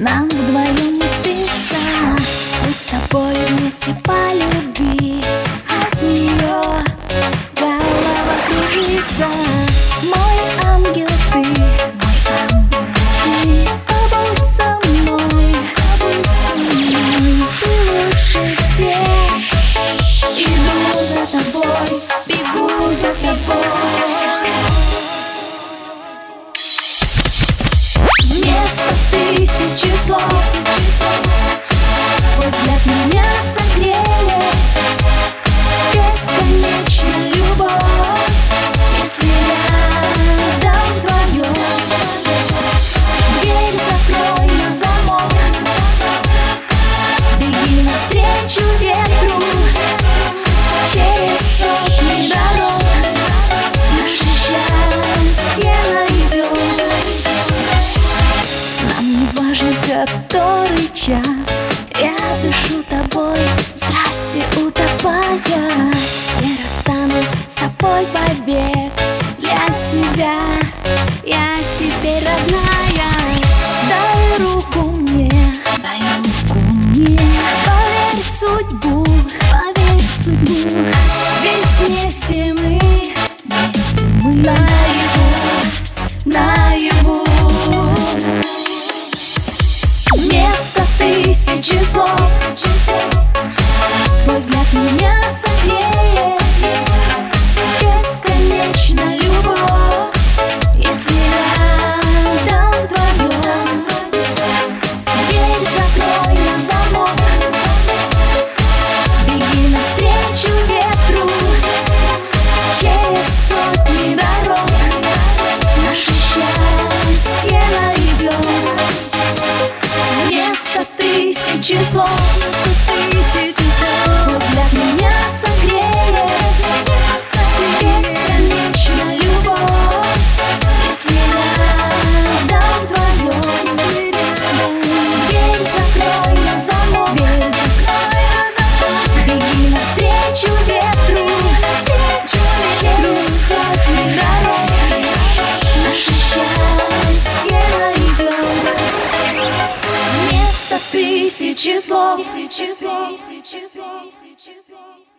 Нам вдвоем не спится. Мы с тобой вместе по любви. От нее голова кружится. Мой ангел ты Побудь со Ты лучше всех. Иду за тобой Бегу за тобой. Тысячи который час? Я дышу тобой, страсти утопая. Не расстанусь с тобой вовек Для тебя. Я теперь родная. Дай руку мне, дай руку мне. Поверь в судьбу, поверь в судьбу. Ведь вместе мы, вместе мы тысячи слов тысячи слов тысячи слов. Тысячи слов. Слов